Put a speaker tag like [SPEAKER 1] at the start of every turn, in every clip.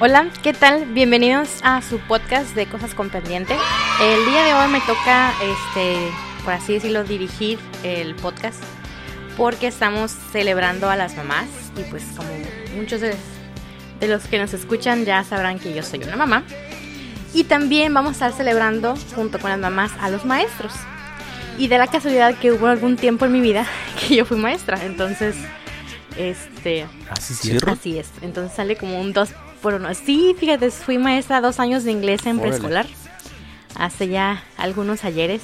[SPEAKER 1] Hola, ¿qué tal? Bienvenidos a su podcast de Cosas con Pendiente. El día de hoy me toca, este, por así decirlo, dirigir el podcast porque estamos celebrando a las mamás y pues como muchos de, de los que nos escuchan ya sabrán que yo soy una mamá. Y también vamos a estar celebrando junto con las mamás a los maestros. Y de la casualidad que hubo algún tiempo en mi vida que yo fui maestra, entonces este
[SPEAKER 2] ¿Así?
[SPEAKER 1] Así es. Entonces sale como un 2 1. Sí, fíjate, fui maestra dos años de inglés en preescolar. Hace ya algunos ayeres.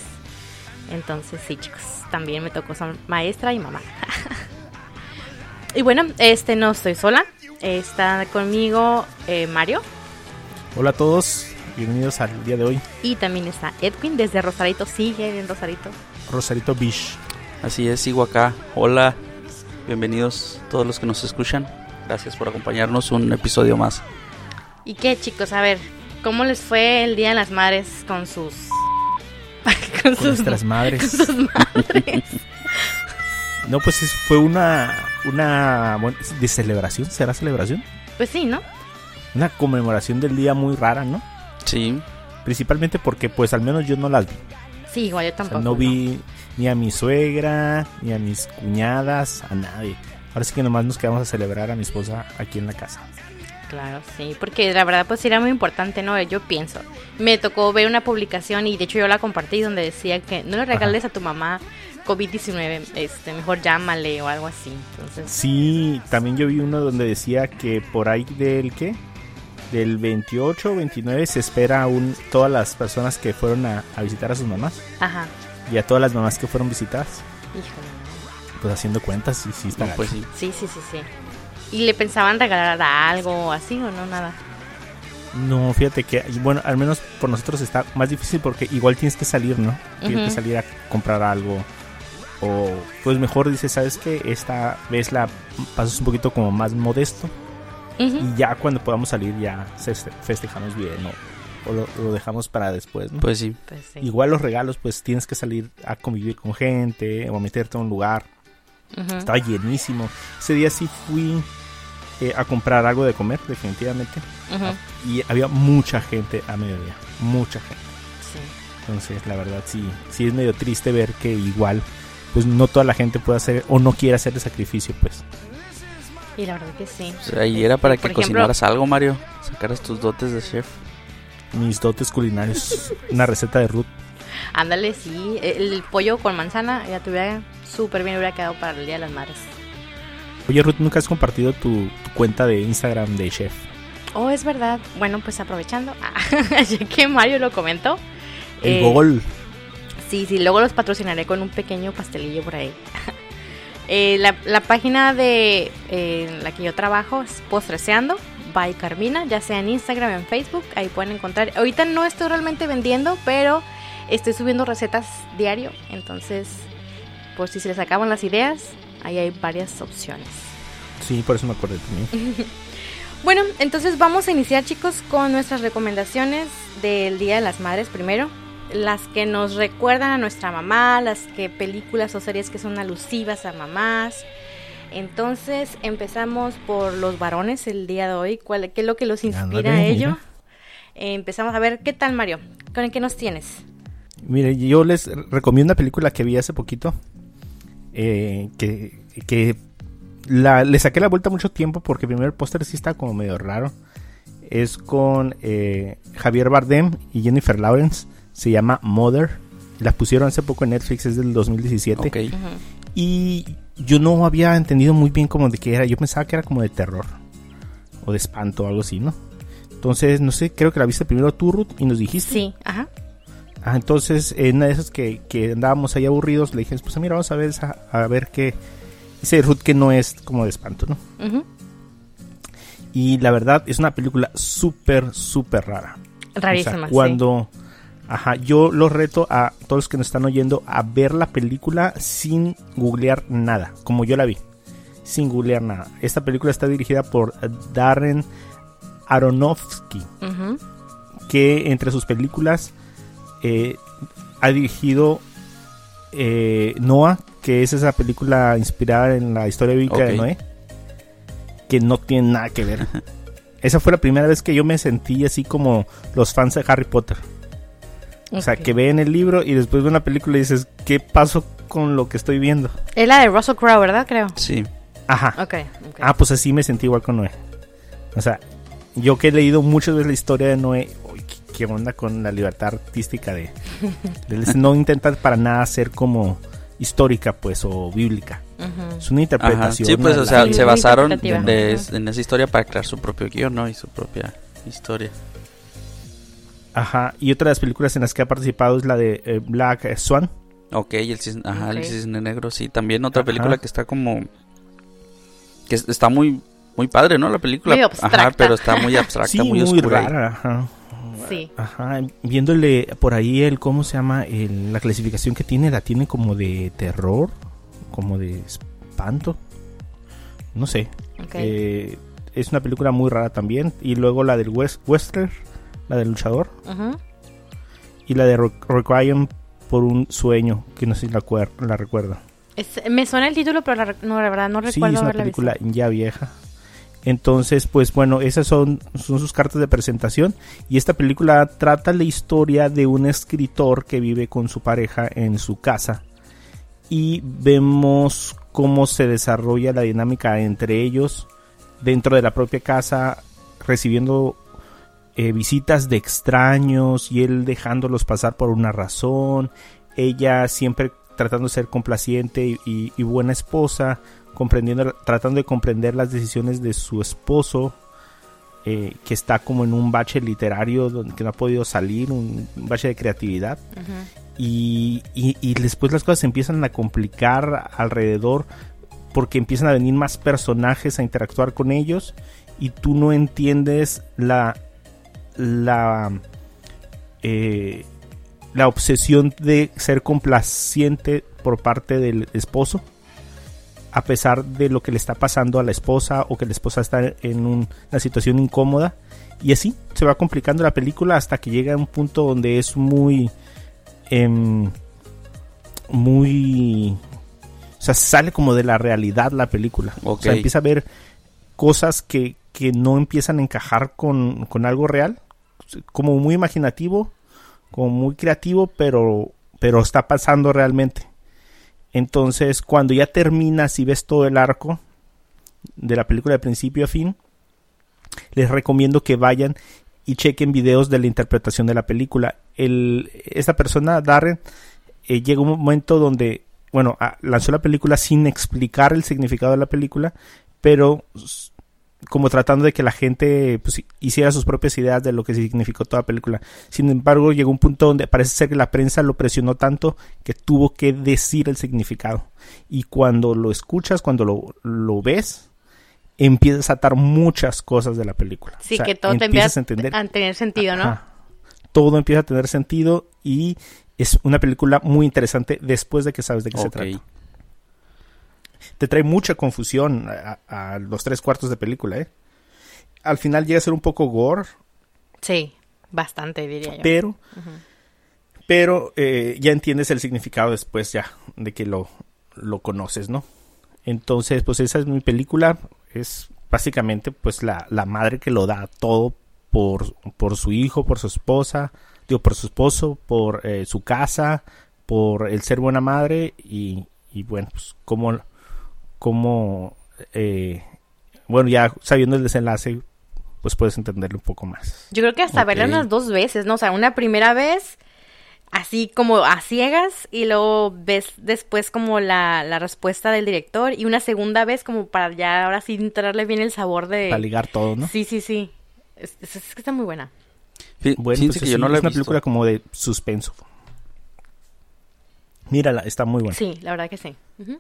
[SPEAKER 1] Entonces, sí, chicos. También me tocó ser maestra y mamá. y bueno, este no estoy sola. Está conmigo eh, Mario.
[SPEAKER 2] Hola a todos, bienvenidos al día de hoy.
[SPEAKER 1] Y también está Edwin desde Rosarito. Sigue en Rosarito.
[SPEAKER 2] Rosarito Beach.
[SPEAKER 3] Así es, sigo acá. Hola, bienvenidos todos los que nos escuchan. Gracias por acompañarnos un episodio más.
[SPEAKER 1] ¿Y qué, chicos? A ver, ¿cómo les fue el Día de las Madres con sus. con
[SPEAKER 2] Con nuestras
[SPEAKER 1] con
[SPEAKER 2] madres.
[SPEAKER 1] sus madres?
[SPEAKER 2] No, pues es- fue una, una bueno, de celebración, ¿será celebración?
[SPEAKER 1] Pues sí, ¿no?
[SPEAKER 2] Una conmemoración del día muy rara, ¿no?
[SPEAKER 3] Sí,
[SPEAKER 2] Principalmente porque pues al menos yo no las vi.
[SPEAKER 1] Sí, igual yo
[SPEAKER 2] O sea,
[SPEAKER 1] tampoco.
[SPEAKER 2] no vi ni a mi suegra, ni a mis cuñadas, a nadie. Ahora sí que nomás nos quedamos a celebrar a mi esposa aquí en la casa.
[SPEAKER 1] Claro, sí, porque la verdad pues era muy importante, ¿no? Yo pienso. Me tocó ver una publicación y de hecho yo la compartí donde decía que no le regales a tu mamá COVID-19, este, mejor llámale o algo así. Entonces,
[SPEAKER 2] Sí, también yo vi uno donde decía que por ahí del qué? Del 28 o 29 se espera aún todas las personas que fueron a, a visitar a sus mamás
[SPEAKER 1] ajá.
[SPEAKER 2] y a todas las mamás que fueron visitadas.
[SPEAKER 1] Híjole.
[SPEAKER 2] Pues haciendo cuentas y sí está
[SPEAKER 3] no, pues sí.
[SPEAKER 1] Sí, sí, sí, sí. ¿Y le pensaban regalar algo así o no? Nada.
[SPEAKER 2] No, fíjate que, bueno, al menos por nosotros está más difícil porque igual tienes que salir, ¿no? Tienes que salir a comprar algo. O pues mejor dices, ¿sabes qué? Esta vez la pasas un poquito como más modesto. Y ya cuando podamos salir ya festejamos bien o, o lo, lo dejamos para después, ¿no?
[SPEAKER 3] Pues sí.
[SPEAKER 1] Pues sí.
[SPEAKER 2] Igual los regalos, pues tienes que salir a convivir con gente o a meterte a un lugar.
[SPEAKER 1] Ujú.
[SPEAKER 2] Estaba llenísimo. Ese día sí fui eh, a comprar algo de comer, definitivamente. Y había mucha gente a mediodía. Mucha gente.
[SPEAKER 1] Sí.
[SPEAKER 2] Entonces, la verdad, sí, sí es medio triste ver que igual, pues no toda la gente puede hacer o no quiere hacer el sacrificio, pues.
[SPEAKER 1] Y la verdad que sí.
[SPEAKER 3] Ahí era para que
[SPEAKER 1] Por ejemplo-
[SPEAKER 3] cocinaras algo, Mario. Sacaras tus dotes de chef.
[SPEAKER 2] Mis dotes culinarios. Una receta de Ruth.
[SPEAKER 1] Ándale, sí. El pollo con manzana ya te hubiera súper bien, hubiera quedado para el Día de las Madres.
[SPEAKER 2] Oye, Ruth, ¿nunca has compartido tu, tu cuenta de Instagram de chef?
[SPEAKER 1] Oh, es verdad. Bueno, pues aprovechando, ah, ya que Mario lo comentó.
[SPEAKER 2] El
[SPEAKER 1] eh,
[SPEAKER 2] Google.
[SPEAKER 1] Sí, sí, luego los patrocinaré con un pequeño pastelillo por ahí. Eh, la, la página de eh, en la que yo trabajo es Postreseando by Carmina, ya sea en Instagram, en Facebook, ahí pueden encontrar. Ahorita no estoy realmente vendiendo, pero estoy subiendo recetas diario, entonces por si se les acaban las ideas, ahí hay varias opciones.
[SPEAKER 2] Sí, por eso me acordé también.
[SPEAKER 1] Bueno, entonces vamos a iniciar chicos con nuestras recomendaciones del Día de las Madres primero. Las que nos recuerdan a nuestra mamá, las que películas o series que son alusivas a mamás. Entonces empezamos por los varones el día de hoy. ¿Cuál, ¿Qué es lo que los inspira a ello?
[SPEAKER 2] mira.
[SPEAKER 1] Empezamos a ver, ¿qué tal Mario? ¿Con qué nos tienes?
[SPEAKER 2] Mire, yo les recomiendo una película que vi hace poquito. Eh, que que la, le saqué la vuelta mucho tiempo porque primero el póster sí está como medio raro. Es con eh, Javier Bardem y Jennifer Lawrence. Se llama Mother. La pusieron hace poco en Netflix, es del 2017.
[SPEAKER 3] Ok.
[SPEAKER 1] Ujú.
[SPEAKER 2] Y yo no había entendido muy bien como de qué era. Yo pensaba que era como de terror. O de espanto o algo así, ¿no? Entonces, no sé, creo que la viste primero tú, Ruth, y nos dijiste.
[SPEAKER 1] Sí, ajá.
[SPEAKER 2] Ah, entonces, en una de esas que, que andábamos ahí aburridos, le dije, pues mira, vamos a ver esa, a ver qué. Dice Ruth que no es como de espanto, ¿no? Y la verdad es una película súper, súper rara.
[SPEAKER 1] Rarísima,
[SPEAKER 2] O sea,
[SPEAKER 1] sí.
[SPEAKER 2] cuando. Ajá, yo los reto a todos los que nos están oyendo a ver la película sin googlear nada, como yo la vi. Sin googlear nada. Esta película está dirigida por Darren Aronofsky. Que entre sus películas eh, ha dirigido eh, Noah, que es esa película inspirada en la historia bíblica de. Noé, que no tiene nada que ver. esa fue la primera vez que yo me sentí así como los fans de Harry Potter. O sea, que ven el libro y después ven la película y dices, ¿qué pasó con lo que estoy viendo?
[SPEAKER 1] Es la de Russell Crowe, ¿verdad? Creo.
[SPEAKER 3] Sí.
[SPEAKER 2] Ajá. Ah, pues así me sentí igual con Noé. O sea, yo que he leído muchas veces la historia de Noé, ¿qué, onda con la libertad artística de... no intenta para nada ser como histórica, pues, o bíblica. Es una
[SPEAKER 3] Ajá.
[SPEAKER 2] interpretación.
[SPEAKER 3] Sí, pues, o sea,
[SPEAKER 1] Sí,
[SPEAKER 3] se
[SPEAKER 1] muy
[SPEAKER 3] basaron de-
[SPEAKER 1] Ajá.
[SPEAKER 3] en esa historia para crear su propio guion, ¿no? Y su propia historia.
[SPEAKER 2] Ajá. Y otra de las películas en las que ha participado es la de eh, Black Swan.
[SPEAKER 3] Ok, y el cisne, ajá, el
[SPEAKER 1] Ok.
[SPEAKER 3] cisne negro, sí. También otra
[SPEAKER 2] Ajá.
[SPEAKER 3] película que está como... Que es- está muy... Muy padre, ¿no? La película. Ajá,
[SPEAKER 1] abstracta.
[SPEAKER 3] pero está muy abstracta,
[SPEAKER 2] Sí,
[SPEAKER 3] muy,
[SPEAKER 2] muy,
[SPEAKER 3] oscura.
[SPEAKER 2] rara. Ajá.
[SPEAKER 1] Sí.
[SPEAKER 2] Ajá, viéndole por ahí el, ¿cómo se llama? El- la clasificación que tiene, la tiene como de terror, como de espanto. No sé. Eh, es una película muy rara también. Y luego la del West Westler, la del luchador. Y la de Re- Requiem por un sueño, que no sé si la, la recuerda.
[SPEAKER 1] Es- me suena el título, pero la, no, la verdad no
[SPEAKER 2] Sí,
[SPEAKER 1] recuerdo
[SPEAKER 2] es una película
[SPEAKER 1] visto.
[SPEAKER 2] ya vieja. Entonces, pues bueno, esas son, sus cartas de presentación. Y esta película trata la historia de un escritor que vive con su pareja en su casa. Y vemos cómo se desarrolla la dinámica entre ellos dentro de la propia casa, recibiendo eh, visitas de extraños y él dejándolos pasar por una razón. Ella siempre tratando de ser complaciente y buena esposa, comprendiendo, tratando de comprender las decisiones de su esposo, eh, que está como en un bache literario donde que no ha podido salir, un, un bache de creatividad. Y- y después las cosas se empiezan a complicar alrededor porque empiezan a venir más personajes a interactuar con ellos y tú no entiendes la la eh, la obsesión de ser complaciente por parte del esposo a pesar de lo que le está pasando a la esposa o que la esposa está en un- una situación incómoda. Y así se va complicando la película hasta que llega a un punto donde es muy em, muy o sea sale como de la realidad la película. O sea empieza a ver cosas que, que no empiezan a encajar con, con algo real. Como muy imaginativo como muy creativo pero pero está pasando realmente entonces cuando ya terminas y ves todo el arco de la película de principio a fin les recomiendo que vayan y chequen videos de la interpretación de la película. El, esta persona, Darren, eh, llega un momento donde, bueno, lanzó la película sin explicar el significado de la película, pero como tratando de que la gente pues, hiciera sus propias ideas de lo que significó toda la película. Sin embargo, llegó un punto donde parece ser que la prensa lo presionó tanto que tuvo que decir el significado. Y cuando lo escuchas, cuando lo, lo ves, empiezas a atar muchas cosas de la película.
[SPEAKER 1] Sí,
[SPEAKER 2] O sea,
[SPEAKER 1] que todo te empieza a tener sentido, ¿no?
[SPEAKER 2] Ajá. Todo empieza a tener sentido y es una película muy interesante después de que sabes de qué se trata. Te trae mucha confusión a, a los tres cuartos de película, ¿eh? Al final llega a ser un poco gore,
[SPEAKER 1] Sí, bastante, diría yo.
[SPEAKER 2] pero, pero eh, ya entiendes el significado después ya de que lo, lo conoces, ¿no? Entonces, pues esa es mi película. Es básicamente pues la, la madre que lo da todo por, por su hijo, por su esposa, digo, por su esposo, por eh, su casa, por el ser buena madre y, y bueno, pues como, como eh, bueno, ya sabiendo el desenlace, pues puedes entenderlo un poco más.
[SPEAKER 1] Yo creo que hasta verla unas dos veces, ¿no? O sea, una primera vez así como a ciegas y luego ves después como la, la respuesta del director y una segunda vez como para ya ahora sí entrarle bien el sabor de...
[SPEAKER 2] Para ligar todo, ¿no?
[SPEAKER 1] Sí, sí, sí. Es, es- es que está muy buena.
[SPEAKER 2] Bueno, pues
[SPEAKER 3] que yo no la
[SPEAKER 2] es
[SPEAKER 3] he
[SPEAKER 2] una
[SPEAKER 3] visto.
[SPEAKER 2] película como de suspenso. Mírala, está muy buena.
[SPEAKER 1] Sí, la verdad que sí. Ujú.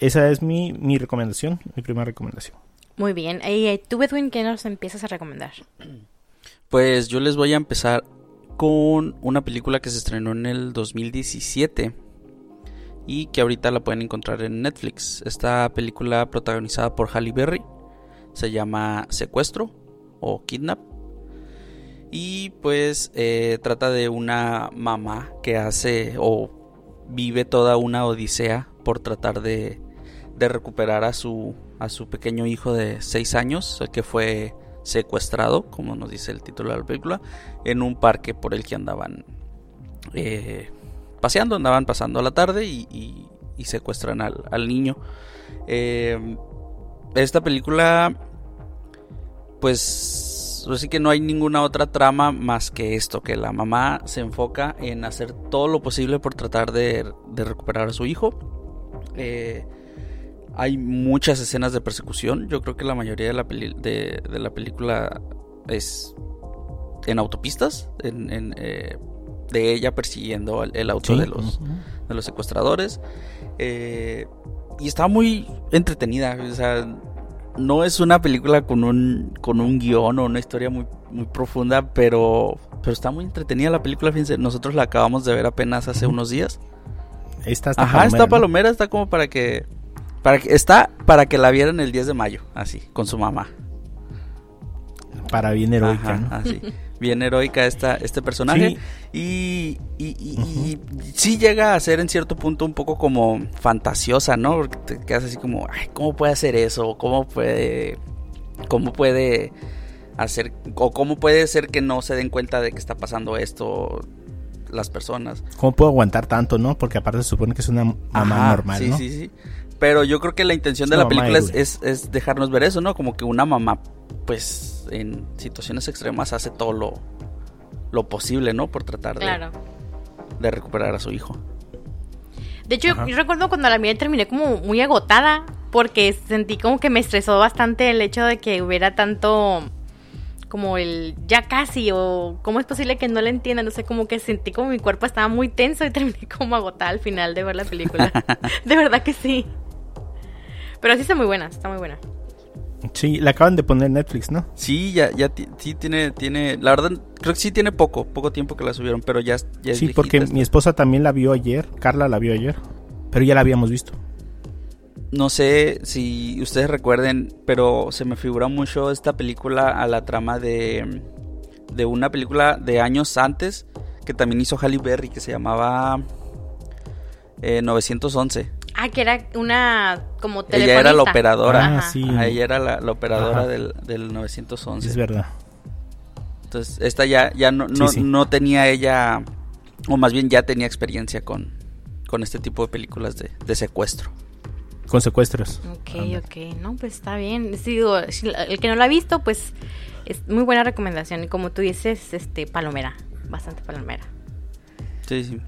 [SPEAKER 2] Esa es mi, mi recomendación, mi primera recomendación.
[SPEAKER 1] Muy bien. Y eh, tú, Edwin, ¿qué nos empiezas a recomendar?
[SPEAKER 3] Pues yo les voy a empezar con una película que se estrenó en el 2017 y que ahorita la pueden encontrar en Netflix. Esta película protagonizada por Halle Berry se llama Secuestro o Kidnap. Y pues eh, trata de una mamá que hace o vive toda una odisea por tratar de, de recuperar a su, a su pequeño hijo de 6 años, el que fue secuestrado, como nos dice el título de la película, en un parque por el que andaban eh, paseando, andaban pasando la tarde y, secuestran al, niño. Eh, esta película, pues, así que no hay ninguna otra trama más que esto, que la mamá se enfoca en hacer todo lo posible por tratar de, recuperar a su hijo. Eh, hay muchas escenas de persecución. Yo creo que la mayoría de la, de, la película es en autopistas, en, eh, de ella persiguiendo el, auto de, los, de los secuestradores. Eh, y está muy entretenida. O sea, no es una película con un, con un guion o una historia muy, muy profunda, pero, pero está muy entretenida la película. Fíjense, nosotros la acabamos de ver apenas hace unos días.
[SPEAKER 2] Está
[SPEAKER 3] Ajá, palomera, está palomera, está como para que para que, está para que la vieran el 10 de mayo, así, con su mamá.
[SPEAKER 2] Para bien heroica, ¿no?
[SPEAKER 3] Así. Bien heroica esta, este personaje. Y, y, sí llega a ser en cierto punto un poco como fantasiosa, ¿no? Porque te quedas así como, ay, ¿cómo puede hacer eso? ¿Cómo puede, cómo puede hacer, o cómo puede ser que no se den cuenta de que está pasando esto las personas?
[SPEAKER 2] ¿Cómo puedo aguantar tanto, no? Porque aparte se supone que es una mamá normal,
[SPEAKER 3] sí,
[SPEAKER 2] ¿no?
[SPEAKER 3] Sí, sí, sí. Pero yo creo que la intención de la película es, dejarnos ver eso, ¿no? Como que una mamá, pues, en situaciones extremas hace todo lo, lo posible, ¿no? Por tratar de, de recuperar a su hijo.
[SPEAKER 1] De hecho, yo recuerdo cuando la miré terminé como muy agotada, porque sentí como que me estresó bastante el hecho de que hubiera tanto como el ya casi o cómo es posible que no la entienda, no sé, como que sentí como mi cuerpo estaba muy tenso y terminé como agotada al final de ver la película. de verdad que sí. Pero sí está muy buena, está muy buena.
[SPEAKER 2] Sí, la acaban de poner en Netflix, ¿no?
[SPEAKER 3] Sí, ya, ya sí tiene, tiene, la verdad, creo que sí tiene poco, poco tiempo que la subieron, pero ya, ya
[SPEAKER 2] Sí, porque mi esposa también la vio ayer, Carla la vio ayer, pero ya la habíamos visto.
[SPEAKER 3] No sé si ustedes recuerden, pero se me figura mucho esta película a la trama de, de una película de años antes que también hizo Halle Berry que se llamaba 911.
[SPEAKER 1] Ah, que era una como
[SPEAKER 3] telefonista. Ella era la operadora. Ah, sí. ella era la, operadora del, del, 911.
[SPEAKER 2] Es verdad.
[SPEAKER 3] Entonces, esta ya, ya no, no, tenía ella, o más bien ya tenía experiencia con, con este tipo de películas de, de secuestro.
[SPEAKER 2] Con secuestros.
[SPEAKER 1] Ok, ok. No, pues está bien. Digo, el que no lo ha visto, pues es muy buena recomendación. Y como tú dices, este, palomera. Bastante palomera.
[SPEAKER 3] Sí, sí.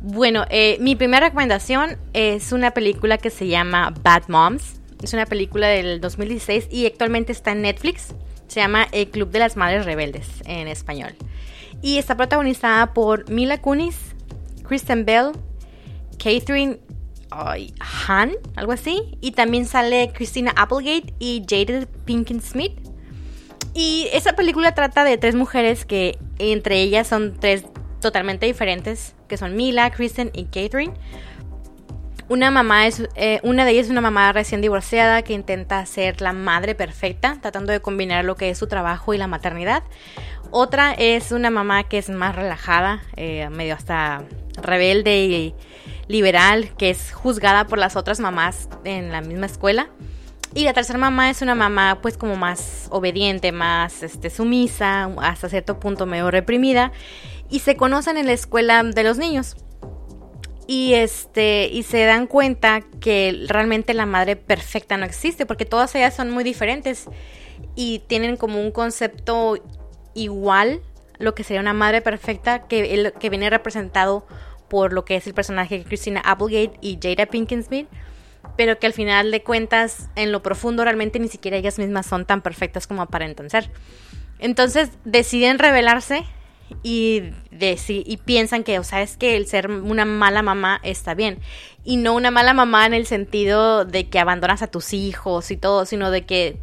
[SPEAKER 1] Bueno, eh, mi primera recomendación es una película que se llama Bad Moms. Es una película del 2016 y actualmente está en Netflix. Se llama El Club de las Madres Rebeldes en español. Y está protagonizada por Mila Kunis, Kristen Bell, Catherine Han, algo así. Y también sale Christina Applegate y Jada Pinkett Smith. Y esa película trata de tres mujeres que entre ellas son tres totalmente diferentes, que son Mila, Kristen y Catherine. Una mamá es, eh, una de ellas es una mamá recién divorciada que intenta ser la madre perfecta, tratando de combinar lo que es su trabajo y la maternidad. Otra es una mamá que es más relajada, eh, medio hasta rebelde y liberal, que es juzgada por las otras mamás en la misma escuela. Y la tercera mamá es una mamá pues como más obediente, más este, sumisa, hasta cierto punto medio reprimida y se conocen en la escuela de los niños. Y este y se dan cuenta que realmente la madre perfecta no existe porque todas ellas son muy diferentes y tienen como un concepto igual lo que sería una madre perfecta que, que viene representado por lo que es el personaje de Christina Applegate y Jada Pinkett pero que al final de cuentas en lo profundo realmente ni siquiera ellas mismas son tan perfectas como aparentan ser. Entonces deciden rebelarse y, y piensan que, o sea, es que el ser una mala mamá está bien. Y no una mala mamá en el sentido de que abandonas a tus hijos y todo, sino de que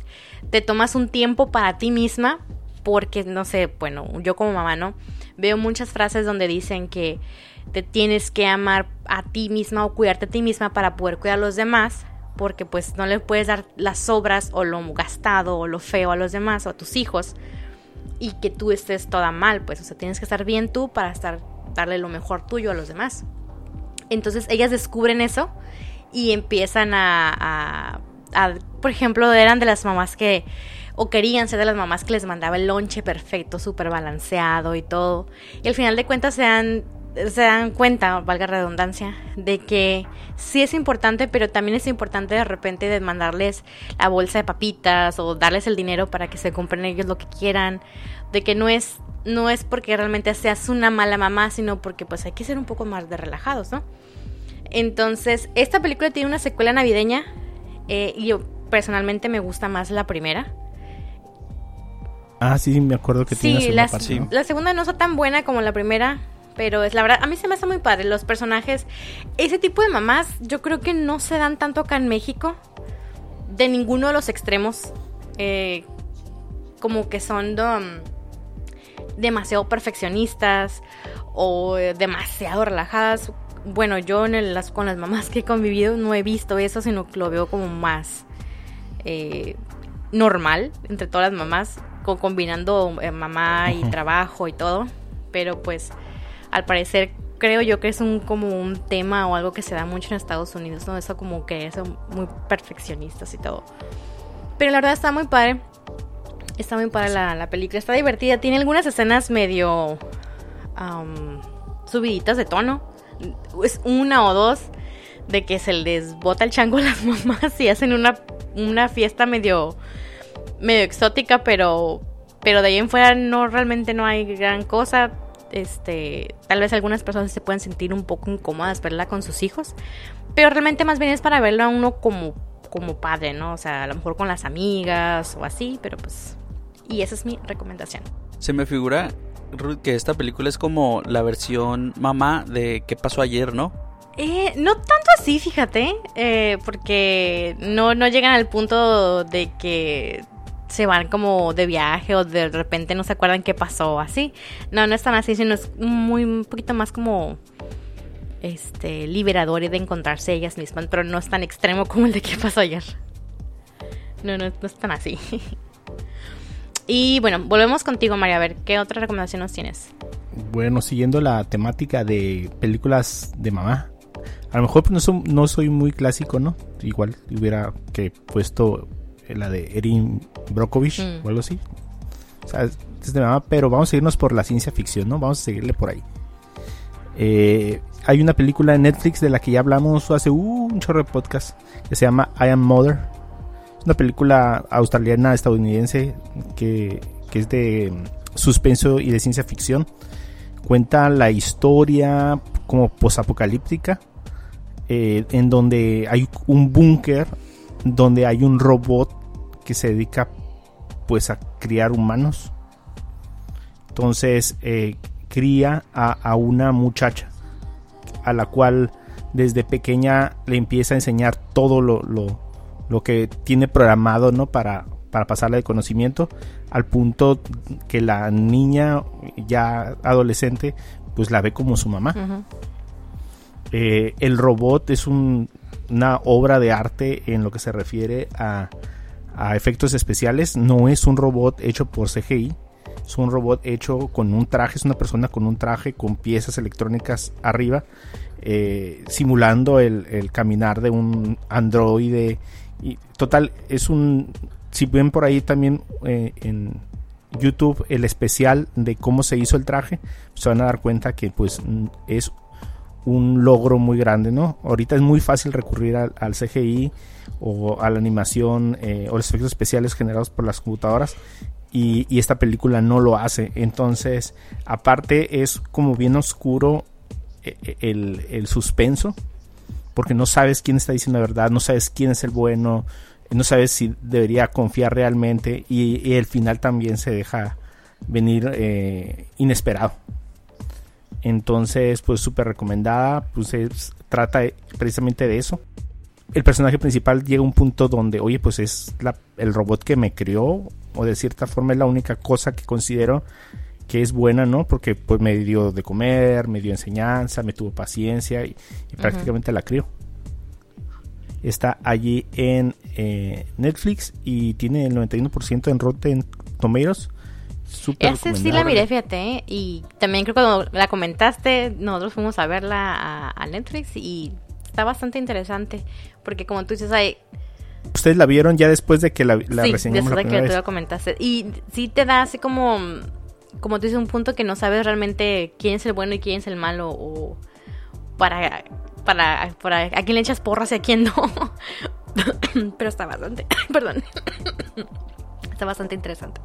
[SPEAKER 1] te tomas un tiempo para ti misma, porque, no sé, bueno, yo como mamá, ¿no? Veo muchas frases donde dicen que te tienes que amar a ti misma o cuidarte a ti misma para poder cuidar a los demás, porque pues no le puedes dar las sobras o lo gastado o lo feo a los demás o a tus hijos y que tú estés toda mal, pues, o sea, tienes que estar bien tú para estar, darle lo mejor tuyo a los demás. Entonces ellas descubren eso y empiezan a, a, por ejemplo, eran de las mamás que o querían ser de las mamás que les mandaba el lonche perfecto, súper balanceado y todo. Y al final de cuentas se dan, se dan cuenta, valga redundancia, de que sí es importante, pero también es importante de repente de mandarles la bolsa de papitas o darles el dinero para que se compren ellos lo que quieran, de que no es no es porque realmente seas una mala mamá, sino porque pues hay que ser un poco más de relajados, ¿no? Entonces, esta película tiene una secuela navideña eh, y yo personalmente me gusta más la primera.
[SPEAKER 2] Ah, sí, me acuerdo que tiene
[SPEAKER 1] la, la segunda no está tan buena como la primera, pero es la verdad, a mí se me hace muy padre. Los personajes, ese tipo de mamás, yo creo que no se dan tanto acá en México, de ninguno de los extremos. Eh, como que son um, demasiado perfeccionistas o eh, demasiado relajadas. Bueno, yo en las, con las mamás que he convivido no he visto eso, sino que lo veo como más eh, normal entre todas las mamás, combinando eh, mamá y trabajo y todo. Pero pues al parecer creo yo que es un como un tema o algo que se da mucho en Estados Unidos, ¿no? Eso como que son muy perfeccionistas y todo. Pero la verdad está muy padre. Está muy padre la, película. Está divertida. Tiene algunas escenas medio subiditas de tono. Es una o dos de que se les bota el chango a las mamás y hacen una una fiesta medio, medio exótica, pero, pero de ahí en fuera no realmente no hay gran cosa. Este, tal vez algunas personas se pueden sentir un poco incómodas verla con sus hijos, pero realmente más bien es para verlo a uno como, como padre, ¿no? O sea, a lo mejor con las amigas o así, pero pues, y esa es mi recomendación.
[SPEAKER 3] Se me figura que esta película es como la versión mamá de ¿Qué pasó ayer, no?
[SPEAKER 1] Eh, no tanto así, fíjate, eh, porque no, no llegan al punto de que se van como de viaje o de repente no se acuerdan qué pasó, así. No, no es tan así, sino es muy un poquito más como este liberador y de encontrarse ellas mismas, pero no es tan extremo como el de qué pasó ayer. No, no, no es tan así. y bueno, volvemos contigo, María, a ver qué otra recomendación nos tienes.
[SPEAKER 2] Bueno, siguiendo la temática de películas de mamá, a lo mejor pues, no, soy muy clásico, ¿no? Igual hubiera que puesto la de Erin Brockovich mm. o algo así. O sea, pero vamos a irnos por la ciencia ficción, ¿no? Vamos a seguirle por ahí. Eh, hay una película en Netflix de la que ya hablamos hace uh, un chorro de podcast que se llama I Am Mother. Es una película australiana estadounidense que, que es de suspenso y de ciencia ficción. Cuenta la historia como posapocalíptica eh, en donde hay un búnker, donde hay un robot que se dedica pues a criar humanos. Entonces eh, cría a, una muchacha a la cual desde pequeña le empieza a enseñar todo lo, lo, que tiene programado ¿no? para, para pasarle de conocimiento al punto que la niña ya adolescente pues la ve como su mamá. Eh, el robot es una obra de arte en lo que se refiere a, efectos especiales. No es un robot hecho por CGI. Es un robot hecho con un traje. Es una persona con un traje con piezas electrónicas arriba. Eh, simulando el, caminar de un androide. Y total, es un... Si ven por ahí también eh, en YouTube el especial de cómo se hizo el traje, se van a dar cuenta que pues es un logro muy grande, ¿no? Ahorita es muy fácil recurrir al, CGI o a la animación eh, o los efectos especiales generados por las computadoras y, esta película no lo hace. Entonces, aparte es como bien oscuro eh, eh, el, suspenso porque no sabes quién está diciendo la verdad, no sabes quién es el bueno, no sabes si debería confiar realmente y, el final también se deja venir inesperado. Entonces, pues súper recomendada, pues trata precisamente de eso. El personaje principal llega a un punto donde, oye, pues es el robot que me crió, o de cierta forma es la única cosa que considero que es buena, ¿no? Porque pues me dio de comer, me dio enseñanza, me tuvo paciencia y, prácticamente la crió. Está allí en eh, Netflix y tiene el 91% en Rotten Tomatoes
[SPEAKER 1] esa sí la miré, fíjate, ¿eh? y también creo que cuando la comentaste, nosotros fuimos a verla a, Netflix y está bastante interesante, porque como tú dices, hay,
[SPEAKER 2] ustedes la vieron ya después de que la, la
[SPEAKER 1] sí,
[SPEAKER 2] reseñamos
[SPEAKER 1] después
[SPEAKER 2] la
[SPEAKER 1] de que tú lo comentaste. Y sí te da así como, como tú dices, un punto que no sabes realmente quién es el bueno y quién es el malo o para, para, para a quién le echas porras y a quién no. Pero está bastante, perdón. Está bastante interesante.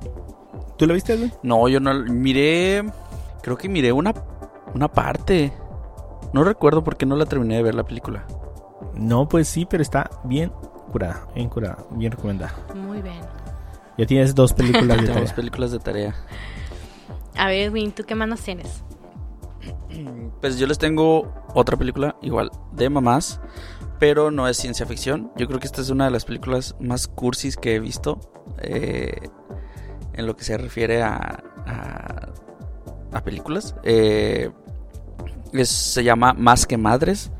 [SPEAKER 2] ¿Tú la viste, Edwin?
[SPEAKER 3] No, yo no miré. Creo que miré una, una parte. No recuerdo por qué no la terminé de ver la película.
[SPEAKER 2] No, pues sí, pero está bien curada, bien curada, bien recomendada.
[SPEAKER 1] Muy bien.
[SPEAKER 2] Ya tienes dos películas de tarea.
[SPEAKER 3] películas de tarea.
[SPEAKER 1] A ver, Win, ¿tú qué más nos tienes?
[SPEAKER 3] Pues yo les tengo otra película igual de mamás, pero no es ciencia ficción. Yo creo que esta es una de las películas más cursis que he visto eh, en lo que se refiere a, a, a películas. Eh, es- se llama Más que Madres.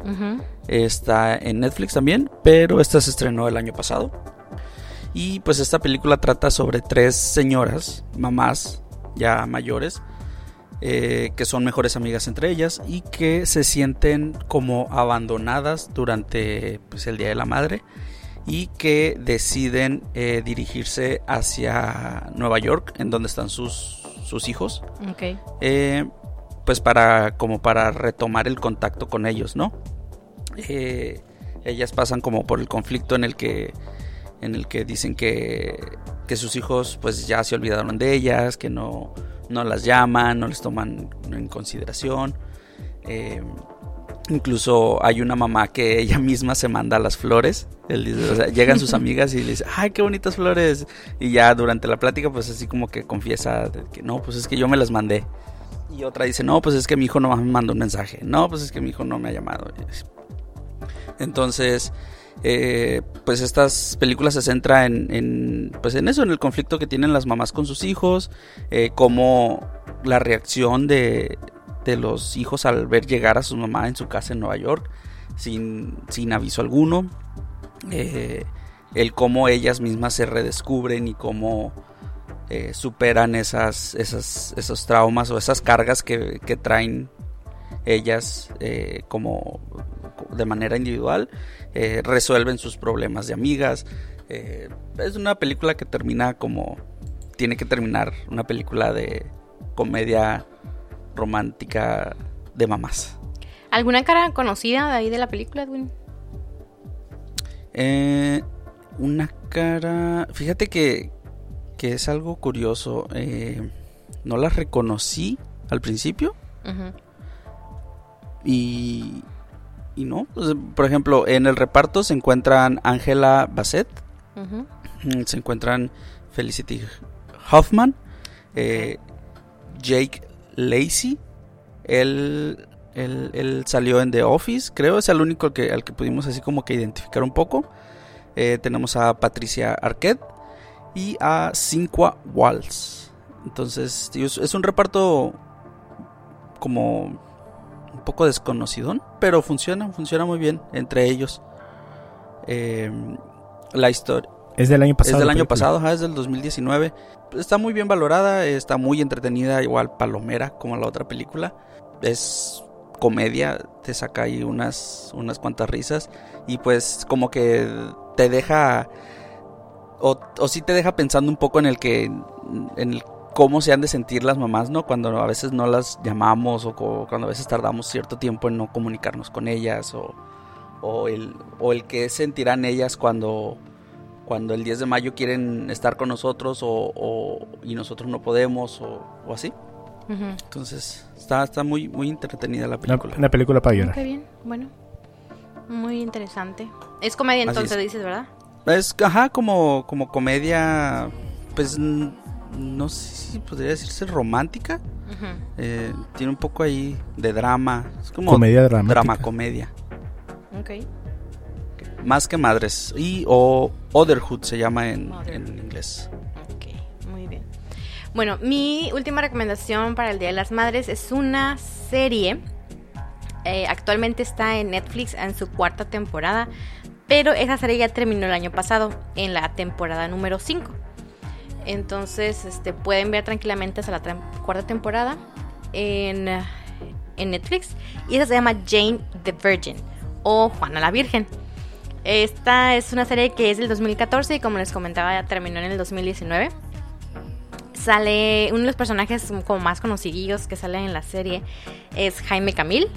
[SPEAKER 3] Está en Netflix también, pero esta se estrenó el año pasado. Y pues esta película trata sobre tres señoras, mamás ya mayores, eh, que son mejores amigas entre ellas y que se sienten como abandonadas durante pues, el Día de la Madre y que deciden eh, dirigirse hacia Nueva York, en donde están sus, sus hijos,
[SPEAKER 1] Ok.
[SPEAKER 3] eh, pues para como para retomar el contacto con ellos, ¿no? Eh, ellas pasan como por el conflicto en el que en el que dicen que, que sus hijos pues ya se olvidaron de ellas, que no, no las llaman, no les toman en consideración. Eh, incluso hay una mamá que ella misma se manda las flores. Él o sea, llegan sus amigas y le dice, ay, qué bonitas flores. Y ya durante la plática pues así como que confiesa que no, pues es que yo me las mandé. Y otra dice, no, pues es que mi hijo no me mandó un mensaje. No, pues es que mi hijo no me ha llamado. Entonces, eh, pues estas películas se centran en, en, pues en eso, en el conflicto que tienen las mamás con sus hijos, eh, como la reacción de, de los hijos al ver llegar a su mamá en su casa en Nueva York sin, sin aviso alguno, eh, el cómo ellas mismas se redescubren y cómo eh, superan esas, esas, esos traumas o esas cargas que, que traen ellas eh, como de manera individual eh, resuelven sus problemas de amigas es una película que termina como tiene que terminar una película de comedia romántica de mamás
[SPEAKER 1] ¿Alguna cara conocida de ahí de la película, Edwin?
[SPEAKER 3] Eh, una cara fíjate que que es algo curioso eh, no las reconocí al principio. Y, y no, pues, por ejemplo, en el reparto se encuentran Angela Bassett, mm, se encuentran Felicity Hoffman, eh, Jake Lacey, él, él, él salió en The Office, creo, es el único que, al que pudimos así como que identificar un poco. Eh, tenemos a Patricia Arquette y a Cinqua Walls. Entonces, es, un reparto como un poco desconocidón, pero funciona, funciona muy bien entre ellos. Eh, la historia
[SPEAKER 2] Es del año pasado.
[SPEAKER 3] es del año
[SPEAKER 2] película.
[SPEAKER 3] pasado, ajá, es del 2019. Está muy bien valorada, está muy entretenida, igual palomera como la otra película. Es comedia, te saca ahí unas, unas cuantas risas y pues como que te deja o, o sí te deja pensando un poco en el que en el cómo se han de sentir las mamás, ¿no? Cuando a veces no las llamamos o cuando a veces tardamos cierto tiempo en no comunicarnos con ellas o, o el, o el que sentirán ellas cuando, cuando el 10 de mayo quieren estar con nosotros o, o- y nosotros no podemos o, o así. Entonces está, está muy, muy entretenida la película.
[SPEAKER 2] una película para llorar.
[SPEAKER 1] Qué bien, bueno. Muy interesante. Es comedia entonces,
[SPEAKER 3] es.
[SPEAKER 1] dices, ¿verdad?
[SPEAKER 3] Es, ajá, como, como comedia, pues no sé si podría decirse romántica. Eh, tiene un poco ahí de drama. Es como
[SPEAKER 2] Comedia dramática.
[SPEAKER 3] drama comedia.
[SPEAKER 1] Ok.
[SPEAKER 3] Más que madres. Y o Otherhood se llama en inglés.
[SPEAKER 1] Ok, muy bien. Bueno, mi última recomendación para el Día de las Madres es una serie. Eh, actualmente está en Netflix en su cuarta temporada, pero esa serie ya terminó el año pasado, en la temporada número 5. Entonces, este, pueden ver tranquilamente hasta la cuarta temporada en, en Netflix. Y esa se llama Jane the Virgin o Juana la Virgen. Esta es una serie que es del 2014 y como les comentaba ya terminó en el 2019. Sale uno de los personajes como más conocidos que salen en la serie es Jaime Camil.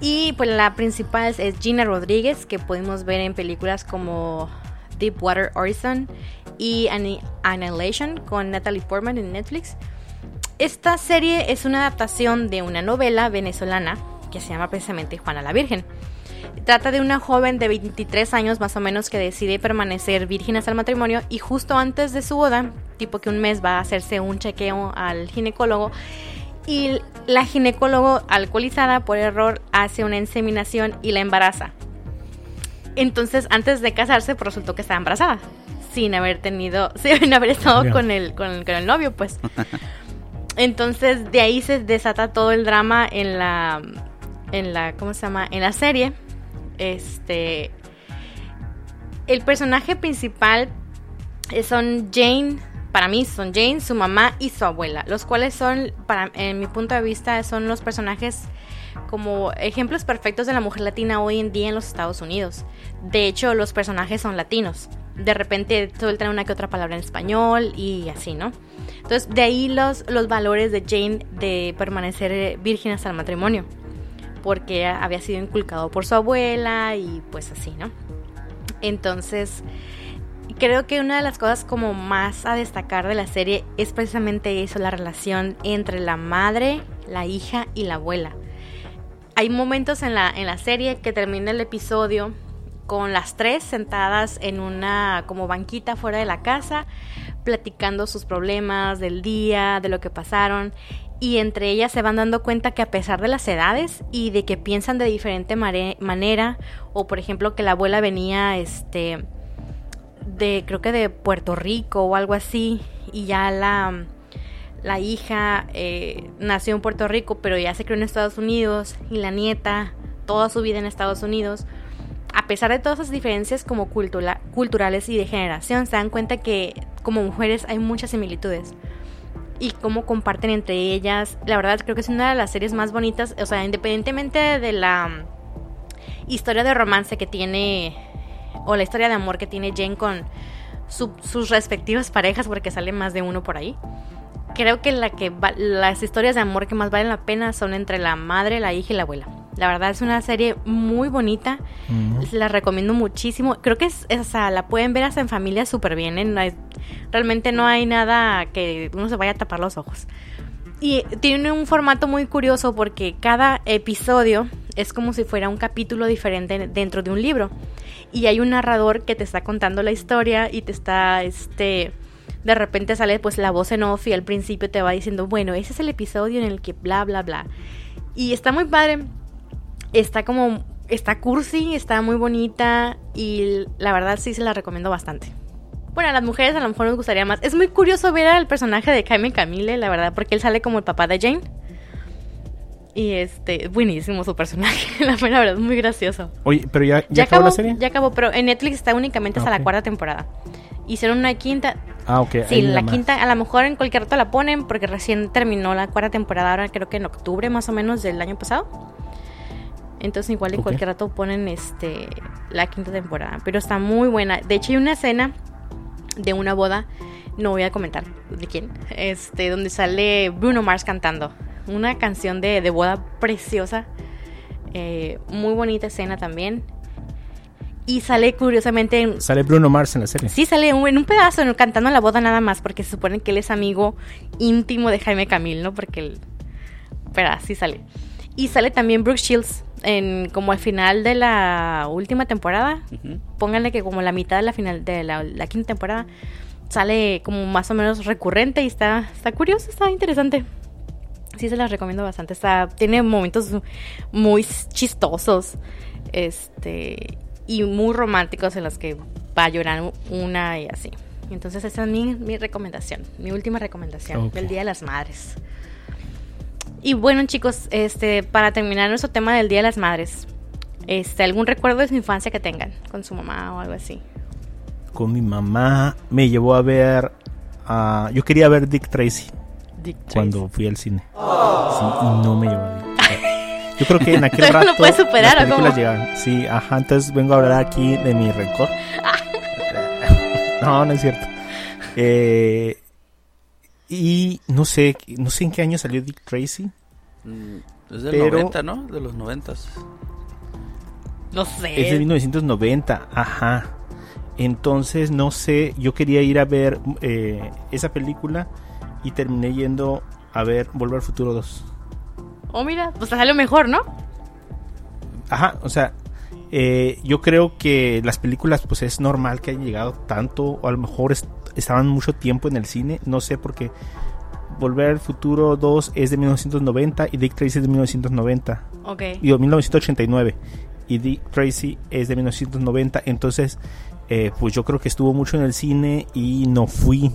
[SPEAKER 1] Y pues la principal es Gina Rodríguez que podemos ver en películas como Deepwater Horizon y Annihilation con Natalie Portman en Netflix. Esta serie es una adaptación de una novela venezolana que se llama precisamente Juana la Virgen. Trata de una joven de 23 años más o menos que decide permanecer virgen hasta el matrimonio y justo antes de su boda, tipo que un mes va a hacerse un chequeo al ginecólogo y la ginecólogo alcoholizada por error hace una inseminación y la embaraza. Entonces antes de casarse pues, resultó que estaba embarazada sin haber tenido, sin haber estado con el, con con el novio pues. Entonces de ahí se desata todo el drama en la en la ¿cómo se llama? en la serie. Este el personaje principal son Jane, para mí son Jane, su mamá y su abuela, los cuales son para en mi punto de vista son los personajes como ejemplos perfectos de la mujer latina hoy en día en los Estados Unidos. De hecho, los personajes son latinos. De repente sueltan una que otra palabra en español y así, ¿no? Entonces, de ahí los, los valores de Jane de permanecer virgen hasta el matrimonio, porque había sido inculcado por su abuela y pues así, ¿no? Entonces, creo que una de las cosas como más a destacar de la serie es precisamente eso, la relación entre la madre, la hija y la abuela. Hay momentos en la, en la serie que termina el episodio con las tres sentadas en una como banquita fuera de la casa, platicando sus problemas del día, de lo que pasaron y entre ellas se van dando cuenta que a pesar de las edades y de que piensan de diferente manera o por ejemplo que la abuela venía este de creo que de Puerto Rico o algo así y ya la la hija eh, nació en Puerto Rico pero ya se crió en Estados Unidos y la nieta toda su vida en Estados Unidos a pesar de todas esas diferencias como culturales y de generación, se dan cuenta que como mujeres hay muchas similitudes y cómo comparten entre ellas. La verdad creo que es una de las series más bonitas, o sea, independientemente de la mm, historia de romance que tiene o la historia de amor que tiene Jane con sus respectivas parejas, porque sale más de uno por ahí. Creo que, la que las historias de amor que más valen la pena son entre la madre, la hija y la abuela. La verdad es una serie muy bonita. La recomiendo muchísimo. Creo que es, o sea, la pueden ver hasta en familia súper bien. ¿eh? realmente no hay nada que uno se vaya a tapar los ojos. Y tiene un formato muy curioso porque cada episodio es como si fuera un capítulo diferente dentro de un libro. Y hay un narrador que te está contando la historia y te está, este, de repente sale pues la voz en off y al principio te va diciendo, bueno, ese es el episodio en el que bla, bla, bla. Y está muy padre está como, está cursi, está muy bonita y la verdad sí se la recomiendo bastante. Bueno, a las mujeres a lo mejor nos gustaría más. Es muy curioso ver al personaje de Jaime Camille, la verdad, porque él sale como el papá de Jane. Y este, buenísimo su personaje, la verdad, es muy gracioso.
[SPEAKER 2] Oye, pero ya, ya, acabó, la serie.
[SPEAKER 1] Ya acabó, pero en Netflix está únicamente hasta la cuarta temporada. Hicieron una quinta.
[SPEAKER 2] Ah, ok.
[SPEAKER 1] Sí, la quinta, a lo mejor en cualquier rato la ponen porque recién terminó la cuarta temporada, ahora creo que en octubre más o menos del año pasado. Entonces igual en cualquier rato ponen este la quinta temporada. Pero está muy buena. De hecho hay una escena de una boda. No voy a comentar de quién. Este, donde sale Bruno Mars cantando. Una canción de, de boda preciosa. Eh, muy bonita escena también. Y sale curiosamente.
[SPEAKER 2] Sale Bruno Mars en la serie.
[SPEAKER 1] Sí, sale en un pedazo cantando en la boda nada más. Porque se supone que él es amigo íntimo de Jaime Camil, ¿no? Porque él. Pero así sale. Y sale también Brooke Shields en como al final de la última temporada, pónganle que como la mitad de la final de la, quinta temporada sale como más o menos recurrente y está está curioso, está interesante. Sí se las recomiendo bastante. Está tiene momentos muy chistosos. Este y muy románticos en los que va a llorar una y así. Entonces esa es mi, mi recomendación, mi última recomendación del Día de las Madres. Y bueno, chicos, este, para terminar nuestro tema del Día de las Madres, este, ¿algún recuerdo de su infancia que tengan con su mamá o algo así?
[SPEAKER 2] Con mi mamá me llevó a ver, a yo quería ver Dick Tracy. Dick Tracy. Cuando fui al cine. Sí, y no me llevó a Dick Yo creo que en aquel
[SPEAKER 1] ¿Todavía no
[SPEAKER 2] rato
[SPEAKER 1] lo puedes superar,
[SPEAKER 2] las
[SPEAKER 1] o
[SPEAKER 2] películas
[SPEAKER 1] cómo?
[SPEAKER 2] llegaban. Sí, ajá, entonces vengo a hablar aquí de mi rencor. no, no es cierto. Eh, y no sé, no sé en qué año salió Dick Tracy.
[SPEAKER 3] Mm, Es del
[SPEAKER 2] Pero-
[SPEAKER 3] 90, ¿no? De los 90.
[SPEAKER 1] No
[SPEAKER 2] Es de
[SPEAKER 1] sé.
[SPEAKER 2] 1990, ajá. Entonces, no sé, yo quería ir a ver eh, esa película y terminé yendo a ver Volver al Futuro 2.
[SPEAKER 1] Oh, mira, pues salió mejor, ¿no?
[SPEAKER 2] Ajá, o sea, eh, yo creo que las películas, pues es normal que hayan llegado tanto, o a lo mejor est- estaban mucho tiempo en el cine, no sé, porque Volver al Futuro 2 es de 1990 y Dick Tracy es de 1990.
[SPEAKER 1] Ok.
[SPEAKER 2] digo, 1989 y Dick Tracy es de 1990 entonces eh, pues yo creo que estuvo mucho en el cine y no fui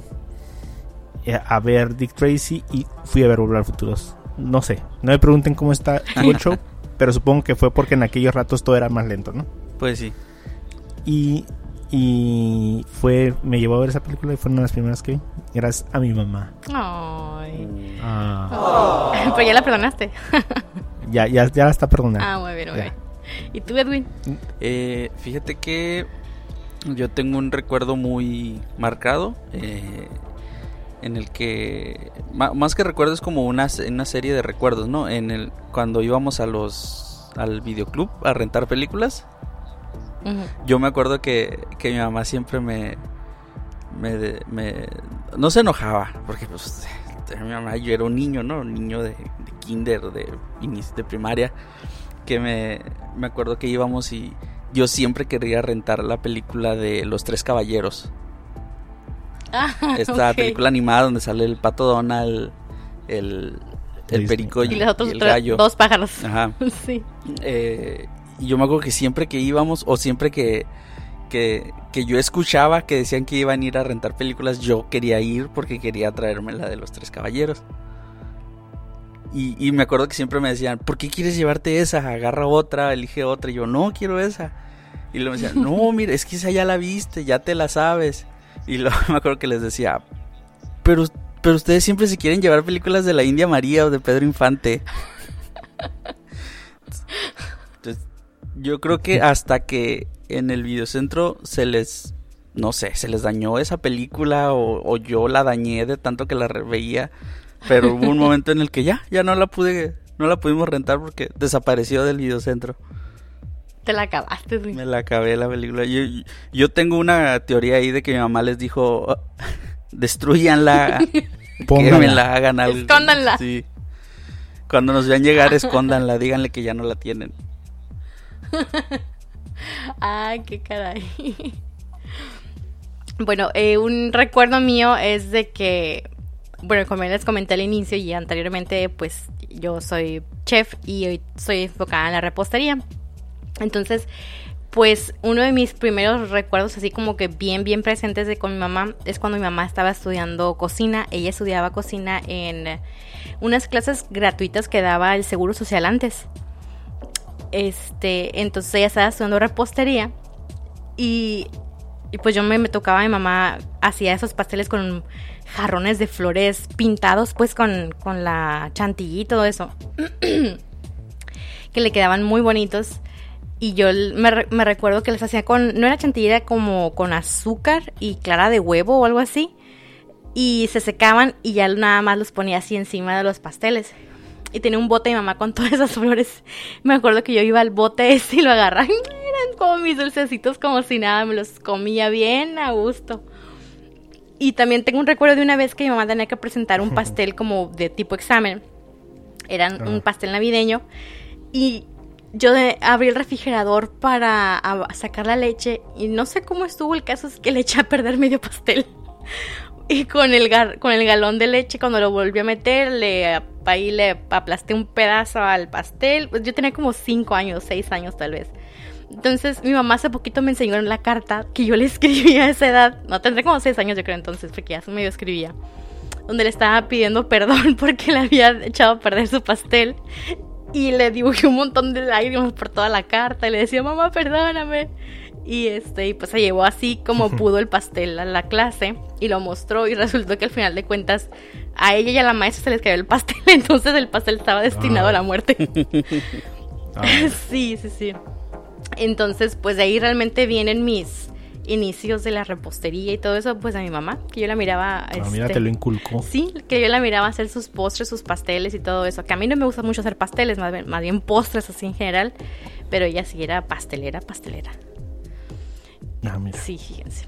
[SPEAKER 2] a ver Dick Tracy y fui a ver Volver al Futuro no sé, no me pregunten cómo está el show pero supongo que fue porque en aquellos ratos todo era más lento ¿no?
[SPEAKER 3] Pues sí.
[SPEAKER 2] y y fue me llevó a ver esa película y fue una de las primeras que vi gracias a mi mamá
[SPEAKER 1] Ay.
[SPEAKER 2] Ah,
[SPEAKER 1] Pero ya la perdonaste.
[SPEAKER 2] ya, ya, ya la está perdonada
[SPEAKER 1] Ah, muy bien, muy
[SPEAKER 2] Ya.
[SPEAKER 1] bien. ¿Y tú, Edwin?
[SPEAKER 3] Eh, fíjate que yo tengo un recuerdo muy marcado eh, en el que más que recuerdo es como una, una serie de recuerdos, ¿no? En el cuando íbamos a los al videoclub a rentar películas, yo me acuerdo que, que mi mamá siempre me, me, me- no se enojaba porque pues mi mamá yo era un niño, ¿no? Un niño de, de kinder, de de primaria que me, me acuerdo que íbamos y yo siempre quería rentar la película de Los Tres Caballeros.
[SPEAKER 1] Ah,
[SPEAKER 3] Esta película animada donde sale el pato Donald, el, el perico y,
[SPEAKER 1] Y los otros
[SPEAKER 3] y el
[SPEAKER 1] tres-
[SPEAKER 3] gallo.
[SPEAKER 1] dos pájaros.
[SPEAKER 3] Ajá.
[SPEAKER 1] Sí.
[SPEAKER 3] Eh, y yo me acuerdo que siempre que íbamos o siempre que, que, que yo escuchaba que decían que iban a ir a rentar películas, yo quería ir porque quería traerme la de los tres caballeros. Y, y me acuerdo que siempre me decían, ¿por qué quieres llevarte esa? Agarra otra, elige otra. Y yo, no, quiero esa. Y luego me decían, no, mira, es que esa ya la viste, ya te la sabes. Y luego me acuerdo que les decía, pero, pero ustedes siempre se quieren llevar películas de la India María o de Pedro Infante. Entonces, yo creo que hasta que en el videocentro se les, no sé, se les dañó esa película o, o yo la dañé de tanto que la veía, pero hubo un momento en el que ya, ya no la pude, no la pudimos rentar porque desapareció del videocentro.
[SPEAKER 1] Te la acabaste, Edwin.
[SPEAKER 3] Me la acabé la película. Yo, yo tengo una teoría ahí de que mi mamá les dijo, "Oh, destruyanla, que
[SPEAKER 2] Pónganla.
[SPEAKER 3] me la hagan algo.
[SPEAKER 1] Escóndanla.
[SPEAKER 3] Sí. Cuando nos vean llegar, escóndanla, díganle que ya no la tienen.
[SPEAKER 1] Ay, qué caray. Bueno, eh, un recuerdo mío es de que, bueno, como les comenté al inicio y anteriormente, pues yo soy chef y hoy soy enfocada en la repostería. Entonces, pues uno de mis primeros recuerdos así como que bien, bien presentes de con mi mamá es cuando mi mamá estaba estudiando cocina. Ella estudiaba cocina en unas clases gratuitas que daba el Seguro Social antes. Este, entonces ella estaba estudiando repostería y, y pues yo me, me tocaba, mi mamá hacía esos pasteles con jarrones de flores pintados pues con, con la chantilly y todo eso, que le quedaban muy bonitos. Y yo me, re- me recuerdo que les hacía con, no era chantilly, era como con azúcar y clara de huevo o algo así. Y se secaban y ya nada más los ponía así encima de los pasteles. Y tenía un bote de mi mamá con todas esas flores. Me acuerdo que yo iba al bote ese y lo agarraba. Eran como mis dulcecitos, como si nada, me los comía bien a gusto. Y también tengo un recuerdo de una vez que mi mamá tenía que presentar un pastel como de tipo examen. Era un
[SPEAKER 2] Ah.
[SPEAKER 1] pastel navideño. Y yo abrí el refrigerador para sacar la leche. Y no sé cómo estuvo el caso, es que le eché a perder medio pastel. Y con el, gar- con el galón de leche, cuando lo volví a meter, le, ahí le aplasté un pedazo al pastel. Pues yo tenía como 5 años, 6 años tal vez. Entonces mi mamá hace poquito me enseñó en la carta que yo le escribía a esa edad. No, tendré como 6 años yo creo entonces, porque ya medio escribía. Donde le estaba pidiendo perdón porque le había echado a perder su pastel. Y le dibujé un montón de lágrimas por toda la carta. Y le decía, mamá, perdóname. Y este, y pues se llevó así como pudo el pastel a la clase y lo mostró. Y resultó que al final de cuentas a ella y a la maestra se les cayó el pastel. Entonces el pastel estaba destinado a la muerte.
[SPEAKER 2] Ah,
[SPEAKER 1] sí, sí, sí. Entonces, pues de ahí realmente vienen mis inicios de la repostería y todo eso, pues a mi mamá, que yo la miraba.
[SPEAKER 2] ah, mira,
[SPEAKER 1] este,
[SPEAKER 2] te lo inculcó.
[SPEAKER 1] Sí, que yo la miraba hacer sus postres, sus pasteles y todo eso. Que a mí no me gusta mucho hacer pasteles, más bien, más bien postres así en general. Pero ella sí era pastelera, pastelera.
[SPEAKER 2] Ah, mira.
[SPEAKER 1] Sí, fíjense.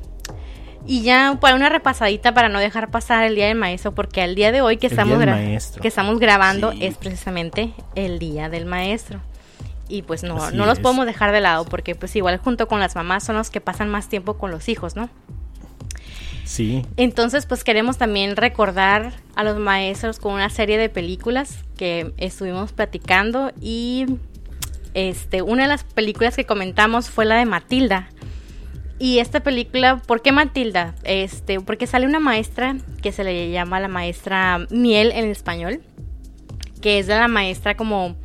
[SPEAKER 1] Y ya para una repasadita para no dejar pasar el día del maestro, porque al día de hoy que
[SPEAKER 2] El
[SPEAKER 1] estamos,
[SPEAKER 2] del
[SPEAKER 1] gra-
[SPEAKER 2] Maestro.
[SPEAKER 1] que estamos grabando
[SPEAKER 3] Sí.
[SPEAKER 1] es precisamente el día del maestro. Y pues no,
[SPEAKER 2] Así
[SPEAKER 1] no los
[SPEAKER 2] es.
[SPEAKER 1] podemos dejar de lado, porque pues igual junto con las mamás son los que pasan más tiempo con los hijos, ¿no?
[SPEAKER 2] Sí,
[SPEAKER 1] Entonces, pues queremos también recordar a los maestros con una serie de películas que estuvimos platicando y este una de las películas que comentamos fue la de Matilda. Y esta película, ¿por qué Matilda? Este, porque sale una maestra que se le llama la maestra Miel en español, que es de la maestra como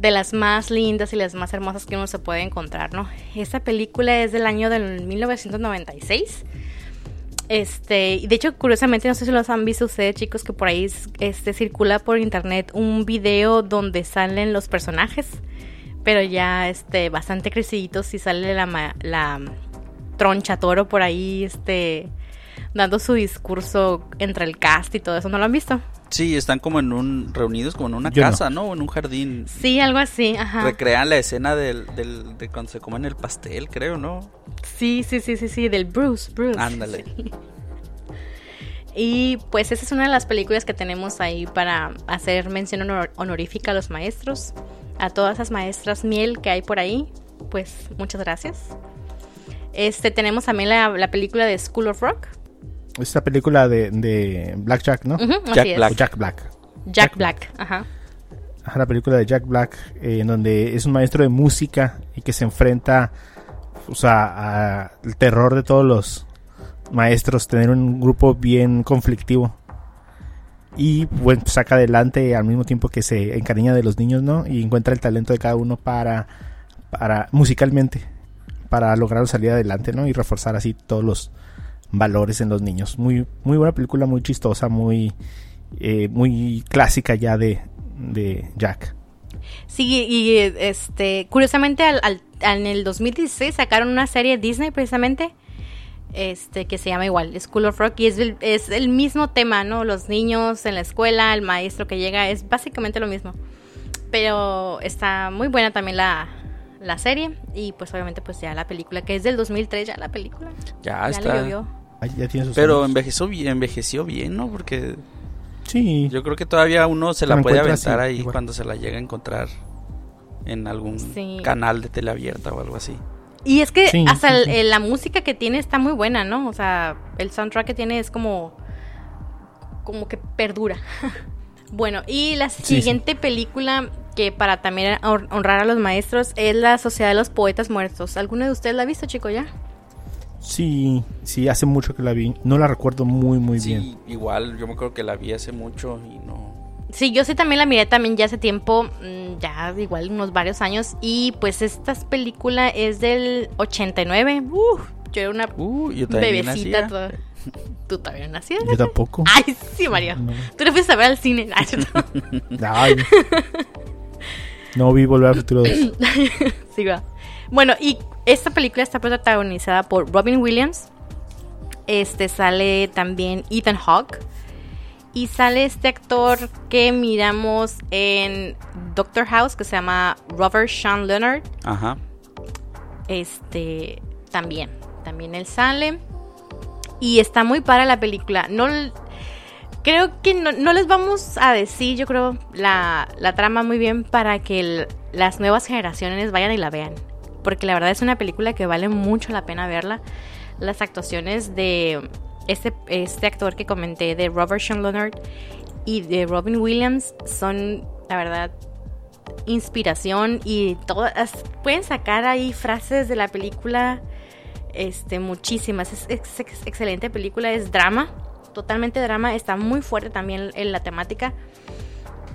[SPEAKER 1] de las más lindas y las más hermosas que uno se puede encontrar, ¿no? Esta película es del año del 1996. Este, y de hecho, curiosamente, no sé si los han visto ustedes, chicos, que por ahí este, circula por internet un video donde salen los personajes, pero ya este, bastante creciditos y sale la, la troncha toro por ahí, este, dando su discurso entre el cast y todo eso. ¿No lo han visto?
[SPEAKER 3] Sí, están como en un reunidos como en una
[SPEAKER 2] Yo
[SPEAKER 3] casa, ¿no? O en un jardín.
[SPEAKER 1] Sí, algo así, ajá.
[SPEAKER 3] Recrean la escena del, del- de cuando se comen el pastel, creo, ¿no?
[SPEAKER 1] Sí, sí, sí, sí, sí, del Bruce, Bruce.
[SPEAKER 3] Ándale.
[SPEAKER 1] Sí. Y pues esa es una de las películas que tenemos ahí para hacer mención honor- honorífica a los maestros, a todas esas maestras miel que hay por ahí, pues muchas gracias. Este tenemos también la, la película de School of Rock.
[SPEAKER 2] Esta película de, de Black Jack, ¿no?
[SPEAKER 1] Ujú,
[SPEAKER 3] Jack. Black.
[SPEAKER 2] Jack Black.
[SPEAKER 1] Jack Black, ajá.
[SPEAKER 2] Ajá, la película de Jack Black, eh, en donde es un maestro de música y que se enfrenta, o sea, al terror de todos los maestros, tener un grupo bien conflictivo. Y bueno, saca adelante al mismo tiempo que se encariña de los niños, ¿no? Y encuentra el talento de cada uno para, para musicalmente, para lograr salir adelante, ¿no? Y reforzar así todos los valores en los niños. Muy, muy buena película, muy chistosa, muy, eh, muy clásica ya de, de Jack.
[SPEAKER 1] Sí, y este, curiosamente al, al- en el 2016 sacaron una serie Disney precisamente, este, que se llama igual School of Rock y es es el mismo tema, ¿no? Los niños en la escuela, el maestro que llega, es básicamente lo mismo. Pero está muy buena también la, la serie y pues obviamente pues ya la película, que es del 2003 ya la película.
[SPEAKER 3] Ya,
[SPEAKER 1] ya
[SPEAKER 3] está.
[SPEAKER 2] Ay, ya tiene sus
[SPEAKER 3] Pero
[SPEAKER 2] años.
[SPEAKER 3] envejeció bien, envejeció bien, ¿no? Porque
[SPEAKER 2] Sí,
[SPEAKER 3] yo creo que todavía uno se la
[SPEAKER 2] La
[SPEAKER 3] puede aventar ahí
[SPEAKER 2] igual.
[SPEAKER 3] cuando se la llega a encontrar en algún
[SPEAKER 1] Sí.
[SPEAKER 3] canal de tele abierta o algo así.
[SPEAKER 1] Y es que
[SPEAKER 2] Sí,
[SPEAKER 1] hasta
[SPEAKER 2] sí,
[SPEAKER 1] el-
[SPEAKER 2] sí.
[SPEAKER 1] el- la música que tiene está muy buena, ¿no? O sea, el soundtrack que tiene es como. como que perdura. bueno, y la
[SPEAKER 2] sí.
[SPEAKER 1] siguiente película que para también hon- honrar a los maestros es La Sociedad de los Poetas Muertos. ¿Alguno de ustedes la ha visto, chico, ya?
[SPEAKER 2] sí, sí, hace mucho que la vi. No la recuerdo muy, muy
[SPEAKER 3] sí,
[SPEAKER 2] bien.
[SPEAKER 3] igual, yo me acuerdo que la vi hace mucho y no.
[SPEAKER 1] Sí, yo sí también la miré también ya hace tiempo, mm, ya igual unos varios años. Y pues esta película es del 89. Uf, yo era una
[SPEAKER 3] Uh, yo
[SPEAKER 1] bebecita. toda- Tú también nacías.
[SPEAKER 2] Yo tampoco.
[SPEAKER 1] Ay, sí, Mario.
[SPEAKER 2] No.
[SPEAKER 1] Tú le fuiste a ver al cine. Ay, no.
[SPEAKER 2] Ay. No vi Volver al Futuro 2.
[SPEAKER 1] sí, va. Bueno, y esta película está protagonizada por Robin Williams. Este sale también Ethan Hawke. Y sale este actor que miramos en Doctor House, que se llama Robert Sean Leonard.
[SPEAKER 3] Ajá.
[SPEAKER 1] Este también. También él sale. Y está muy para la película. No creo que no, no les vamos a decir, yo creo, la, la trama muy bien para que las nuevas generaciones vayan y la vean. Porque la verdad es una película que vale mucho la pena verla. Las actuaciones de este, este actor que comenté, de Robert Sean Leonard y de Robin Williams, son, la verdad, inspiración y todas pueden sacar ahí frases de la película este muchísimas es, ex- ex- excelente película es drama totalmente drama está muy fuerte también en la temática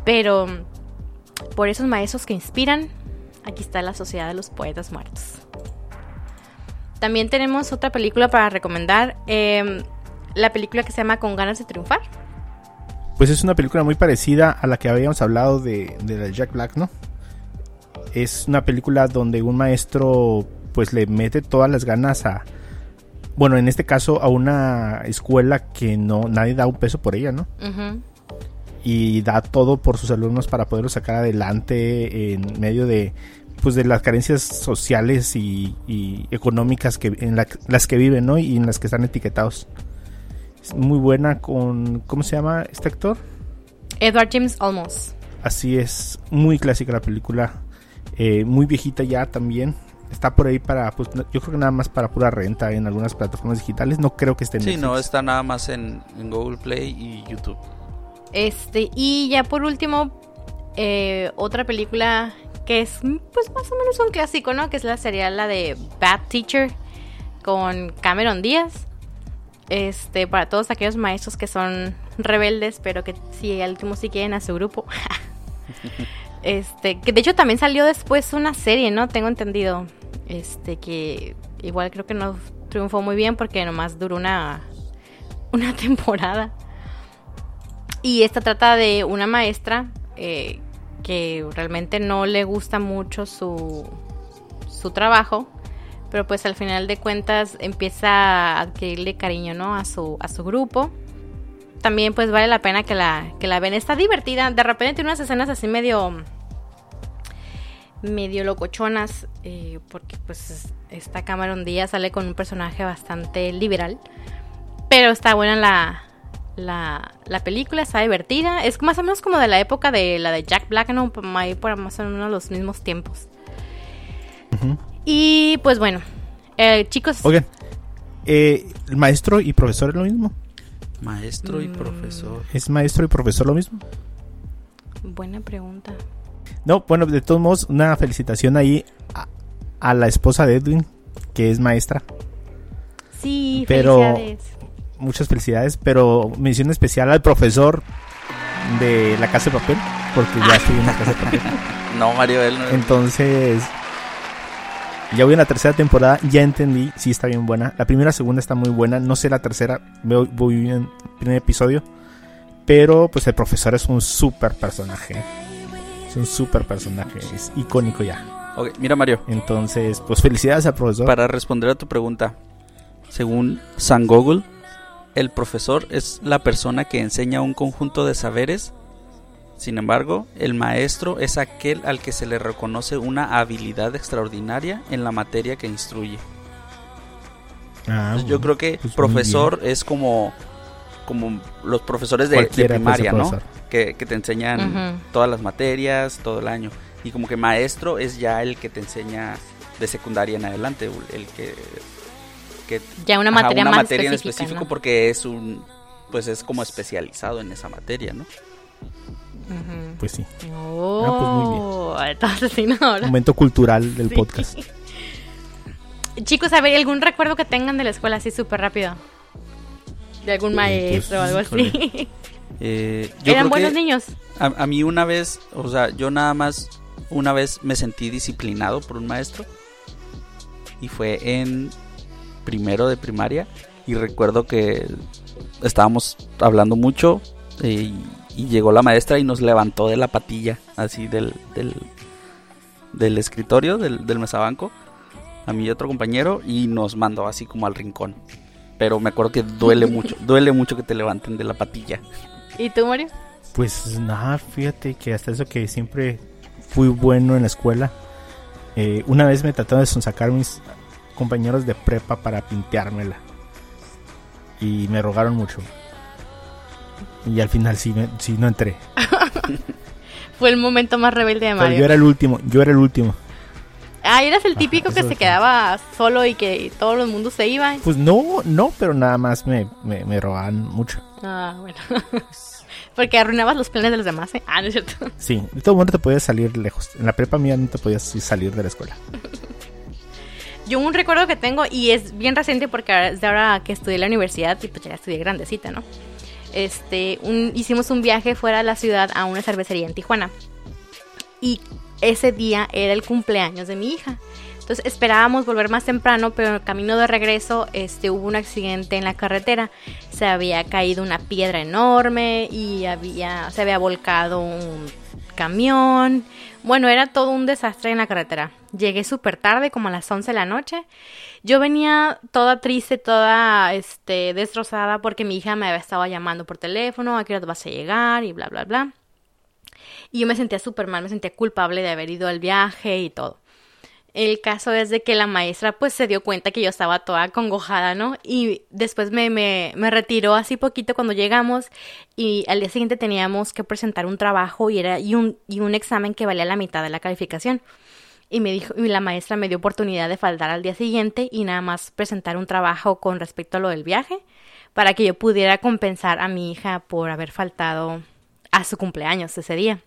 [SPEAKER 1] pero por esos maestros que inspiran aquí está la sociedad de los poetas muertos también tenemos otra película para recomendar em, la película que se llama con ganas de triunfar
[SPEAKER 2] Pues es una película muy parecida a la que habíamos hablado de, de Jack Black, ¿no? es una película donde un maestro pues le mete todas las ganas a bueno, en este caso a una escuela que no nadie da un peso por ella, ¿no? Y da todo por sus alumnos para poderlos sacar adelante en medio de pues de las carencias sociales y, y económicas que en la- las que viven ¿no? y en las que están etiquetados es muy buena con ¿cómo se llama este actor?
[SPEAKER 1] Edward James Olmos.
[SPEAKER 2] así es muy clásica la película eh, muy viejita ya también está por ahí para pues yo creo que nada más para pura renta en algunas plataformas digitales no creo que esté en
[SPEAKER 3] Sí, no, está nada más en, en Google Play y YouTube.
[SPEAKER 1] Este, y ya por último, eh, otra película que es pues más o menos un clásico, ¿no? Que es la sería la de Bad Teacher con Cameron Díaz. Este, para todos aquellos maestros que son rebeldes, pero que sí, al último sí quieren a su grupo. este, que de hecho también salió después una serie, ¿no? Tengo entendido. Este, que igual creo que no triunfó muy bien porque nomás duró una, una temporada. Y esta trata de una maestra eh, que realmente no le gusta mucho su, su trabajo, pero pues al final de cuentas empieza a adquirirle cariño, ¿no? A su, a su grupo. También pues vale la pena que la, que la ven. Está divertida. De repente tiene unas escenas así medio medio locochonas eh, porque pues esta Cameron Díaz sale con un personaje bastante liberal pero está buena la, la, la película, está divertida. Es más o menos como de la época de la de Jack Black, ¿no? Por ahí por más o menos los mismos tiempos. Y pues bueno, eh, chicos,
[SPEAKER 2] oigan eh, el maestro y profesor es lo mismo
[SPEAKER 3] Maestro y
[SPEAKER 1] Mm.
[SPEAKER 3] profesor.
[SPEAKER 2] es maestro y profesor lo mismo
[SPEAKER 1] buena pregunta.
[SPEAKER 2] No, bueno, de todos modos, una felicitación ahí a, a la esposa de Edwin, que es maestra.
[SPEAKER 1] Sí,
[SPEAKER 2] Pero-
[SPEAKER 1] felicidades.
[SPEAKER 2] Muchas felicidades, pero mención especial al profesor de la casa de papel, porque ya estoy en la casa de papel.
[SPEAKER 3] No, Mario, él no.
[SPEAKER 2] Entonces, ya voy en la tercera temporada, ya entendí, sí está bien buena. La primera, segunda está muy buena, no sé la tercera, voy en el primer episodio. Pero pues el profesor es un super personaje. Es un super personaje, es icónico ya.
[SPEAKER 3] Ok, mira, Mario,
[SPEAKER 2] Entonces, pues felicidades al profesor.
[SPEAKER 3] para responder a tu pregunta, según San Google, el profesor es la persona que enseña un conjunto de saberes. Sin embargo, el maestro es aquel al que se le reconoce una habilidad extraordinaria en la materia que instruye.
[SPEAKER 2] Ah,
[SPEAKER 3] Entonces, yo creo que
[SPEAKER 2] pues muy
[SPEAKER 3] profesor es como, como los profesores de,
[SPEAKER 2] ser
[SPEAKER 3] primaria, ¿no? Que, que te enseñan todas las materias, todo el año. Y como que maestro es ya el que te enseña de secundaria en adelante, el que... que
[SPEAKER 1] Ya una
[SPEAKER 3] ajá,
[SPEAKER 1] materia
[SPEAKER 3] una
[SPEAKER 1] más
[SPEAKER 3] materia en específico
[SPEAKER 1] ¿no?
[SPEAKER 3] porque es un... Pues es como especializado en esa materia, ¿no?
[SPEAKER 2] Pues sí.
[SPEAKER 1] Oh, no, ahora.
[SPEAKER 2] Momento cultural del
[SPEAKER 1] Sí.
[SPEAKER 2] podcast.
[SPEAKER 1] Chicos, a ver, ¿algún recuerdo que tengan de la escuela así súper rápido? De algún
[SPEAKER 2] Eh,
[SPEAKER 1] maestro o algo
[SPEAKER 2] pues,
[SPEAKER 1] así.
[SPEAKER 3] Eh, yo
[SPEAKER 1] ¿Eran buenos niños?
[SPEAKER 3] a, a mí una vez, o sea, yo nada más una vez me sentí disciplinado por un maestro y fue en primero de primaria y recuerdo que estábamos hablando mucho eh, y, y llegó la maestra y nos levantó de la patilla así del, del, del escritorio, del, del mesabanco, a mí y otro compañero y nos mandó así como al rincón. Pero me acuerdo que duele mucho, duele mucho que te levanten de la patilla.
[SPEAKER 1] ¿Y tú, Mario?
[SPEAKER 2] Pues nada, fíjate que hasta eso que siempre fui bueno en la escuela. Eh, una vez me trataron de sacar mis compañeros de prepa para pinteármela. Y me rogaron mucho. Y al final sí, me- sí no entré.
[SPEAKER 1] Fue el momento más rebelde de
[SPEAKER 2] Pero yo
[SPEAKER 1] Mario.
[SPEAKER 2] era el último, yo era el último.
[SPEAKER 1] Ah, eras el típico que se quedaba solo y que todo el mundo se iba.
[SPEAKER 2] Pues no, no, pero nada más me, me, me rogaban mucho.
[SPEAKER 1] Ah, bueno. Porque arruinabas los planes de los demás, ¿eh? Ah, no es cierto.
[SPEAKER 2] Sí, de todo mundo te podías salir lejos. En la prepa mía no te podías salir de la escuela.
[SPEAKER 1] Yo un recuerdo que tengo, y es bien reciente porque ahora- es de ahora que estudié en la universidad, y pues ya estudié grandecita, ¿no? Este, un- hicimos un viaje fuera de la ciudad a una cervecería en Tijuana. Y ese día era el cumpleaños de mi hija. Entonces esperábamos volver más temprano, pero en el camino de regreso este, hubo un accidente en la carretera. Se había caído una piedra enorme y había, se había volcado un camión. Bueno, era todo un desastre en la carretera. Llegué súper tarde, como a las 11 de la noche. Yo venía toda triste, toda este, destrozada porque mi hija me había estado llamando por teléfono, a qué hora vas a llegar y bla, bla, bla. Y yo me sentía súper mal, me sentía culpable de haber ido al viaje y todo. El caso es de que la maestra pues se dio cuenta que yo estaba toda congojada, ¿no? Y después me, me, me, retiró así poquito cuando llegamos y al día siguiente teníamos que presentar un trabajo y, era, y, un, y un examen que valía la mitad de la calificación. Y me dijo, y la maestra me dio oportunidad de faltar al día siguiente y nada más presentar un trabajo con respecto a lo del viaje para que yo pudiera compensar a mi hija por haber faltado a su cumpleaños ese día.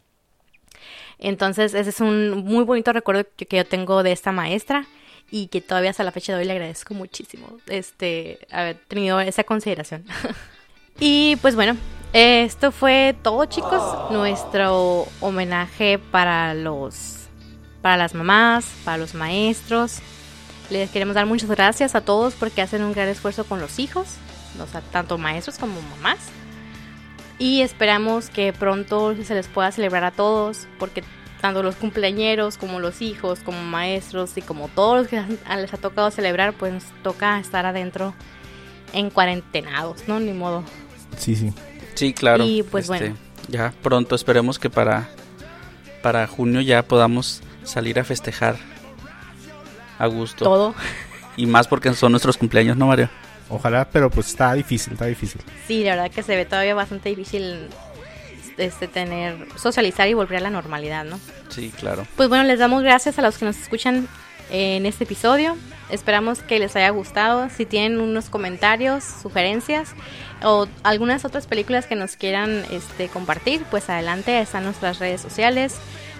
[SPEAKER 1] Entonces, ese es un muy bonito recuerdo que, yo tengo de esta maestra y que todavía hasta la fecha de hoy le agradezco muchísimo este haber tenido esa consideración. y pues bueno, esto fue todo, chicos, nuestro homenaje para los para las mamás, para los maestros. Les queremos dar muchas gracias a todos porque hacen un gran esfuerzo con los hijos, tanto maestros como mamás. Y esperamos que pronto se les pueda celebrar a todos, porque tanto los cumpleañeros como los hijos, como maestros y como todos los que les ha tocado celebrar, pues nos toca estar adentro en cuarentenados, ¿no? Ni modo.
[SPEAKER 2] Sí, sí.
[SPEAKER 3] Sí, claro.
[SPEAKER 1] Y pues
[SPEAKER 3] Este,
[SPEAKER 1] bueno.
[SPEAKER 3] Ya pronto esperemos que para, para junio ya podamos salir a festejar a gusto.
[SPEAKER 1] Todo.
[SPEAKER 3] Y más porque son nuestros cumpleaños, ¿no, Mario?
[SPEAKER 2] Ojalá, pero pues está difícil, está difícil.
[SPEAKER 1] Sí, la verdad que se ve todavía bastante difícil este tener socializar y volver a la normalidad, ¿no?
[SPEAKER 3] Sí, claro.
[SPEAKER 1] Pues bueno, les damos gracias a los que nos escuchan en este episodio. Esperamos que les haya gustado. Si tienen unos comentarios, sugerencias o algunas otras películas que nos quieran este, compartir, pues adelante. Están nuestras redes sociales,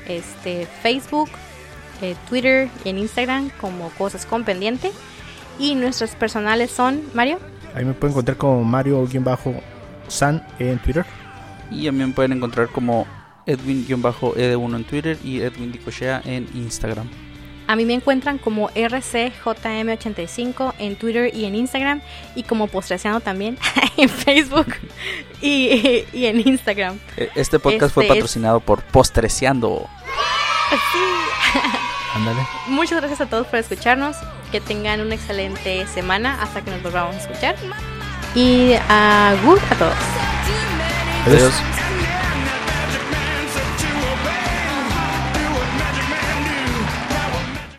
[SPEAKER 1] este, Facebook, eh, Twitter y en Instagram como Cosas con Pendiente. Y nuestros personales son, Mario.
[SPEAKER 2] Ahí me pueden encontrar como Mario-San en Twitter.
[SPEAKER 3] Y también pueden encontrar como Edwin-Ed1 en Twitter y Edwin Dicochea en Instagram.
[SPEAKER 1] A mí me encuentran como RCJM85 en Twitter y en Instagram y como Postreseando también en Facebook y, y en Instagram.
[SPEAKER 3] E- Este podcast fue
[SPEAKER 1] Este es-
[SPEAKER 3] patrocinado por Postreseando.
[SPEAKER 1] Sí.
[SPEAKER 2] Ándale.
[SPEAKER 1] Muchas gracias a todos por escucharnos. Que tengan una excelente semana hasta que nos volvamos a escuchar. Y a good a todos.
[SPEAKER 2] Adiós.
[SPEAKER 3] Adiós.